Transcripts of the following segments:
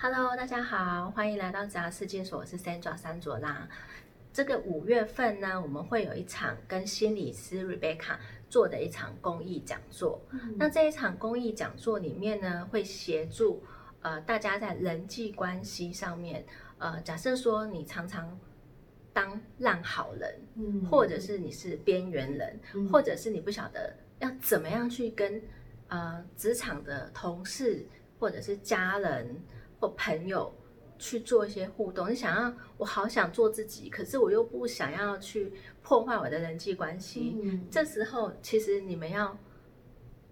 Hello，大家好，欢迎来到杂世界所，我是 Sandra 三卓拉。这个五月份呢，我们会有一场跟心理师 Rebecca 做的一场公益讲座。那这一场公益讲座里面呢，会协助呃大家在人际关系上面，呃，假设说你常常当烂好人，嗯，或者是你是边缘人，或者是你不晓得要怎么样去跟呃职场的同事或者是家人。或朋友去做一些互动，你想要我好想做自己，可是我又不想要去破坏我的人际关系。嗯，这时候其实你们要。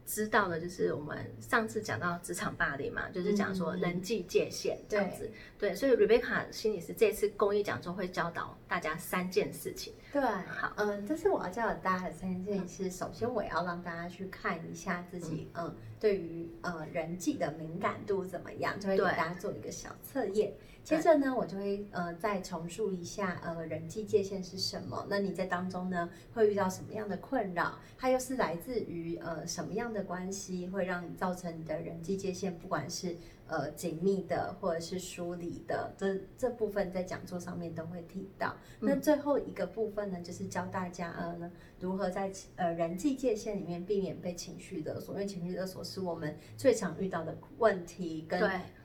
知道的就是我们上次讲到职场霸凌嘛，就是讲说人际界限这样子。对，所以 Rebecca 心理师这次公益讲座会教导大家三件事情。对，好，嗯，这是我要教导大家的三件事。首先，我要让大家去看一下自己，嗯，对于呃人际的敏感度怎么样，就会给大家做一个小测验。接着呢，我就会呃再重述一下呃人际界限是什么。那你在当中呢会遇到什么样的困扰？它又是来自于呃什么样的关系会让你造成你的人际界限，不管是呃紧密的或者是疏离的，这这部分在讲座上面都会提到。那最后一个部分呢，就是教大家呃呢如何在呃人际界限里面避免被情绪勒索，因为情绪勒索是我们最常遇到的问题跟。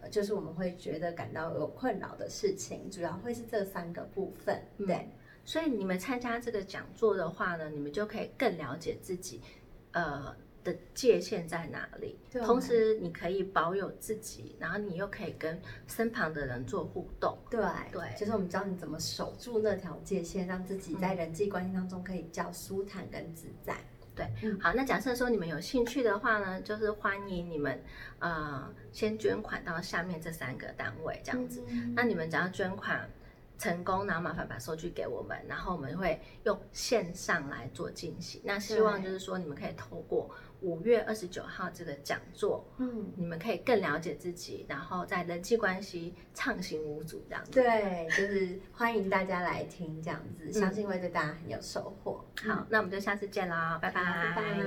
就是我们会觉得感到有困扰的事情，主要会是这三个部分。对，所以你们参加这个讲座的话呢，你们就可以更了解自己，呃的界限在哪里。同时，你可以保有自己，然后你又可以跟身旁的人做互动。对对，就是我们教你怎么守住那条界限，让自己在人际关系当中可以较舒坦跟自在。对，好，那假设说你们有兴趣的话呢，就是欢迎你们，呃，先捐款到下面这三个单位这样子。那你们只要捐款成功，然后麻烦把收据给我们，然后我们会用线上来做进行。那希望就是说你们可以透过。五月二十九号这个讲座，嗯，你们可以更了解自己，然后在人际关系畅行无阻这样子。对，就是欢迎大家来听这样子，相信会对大家很有收获。好，那我们就下次见啦，拜拜。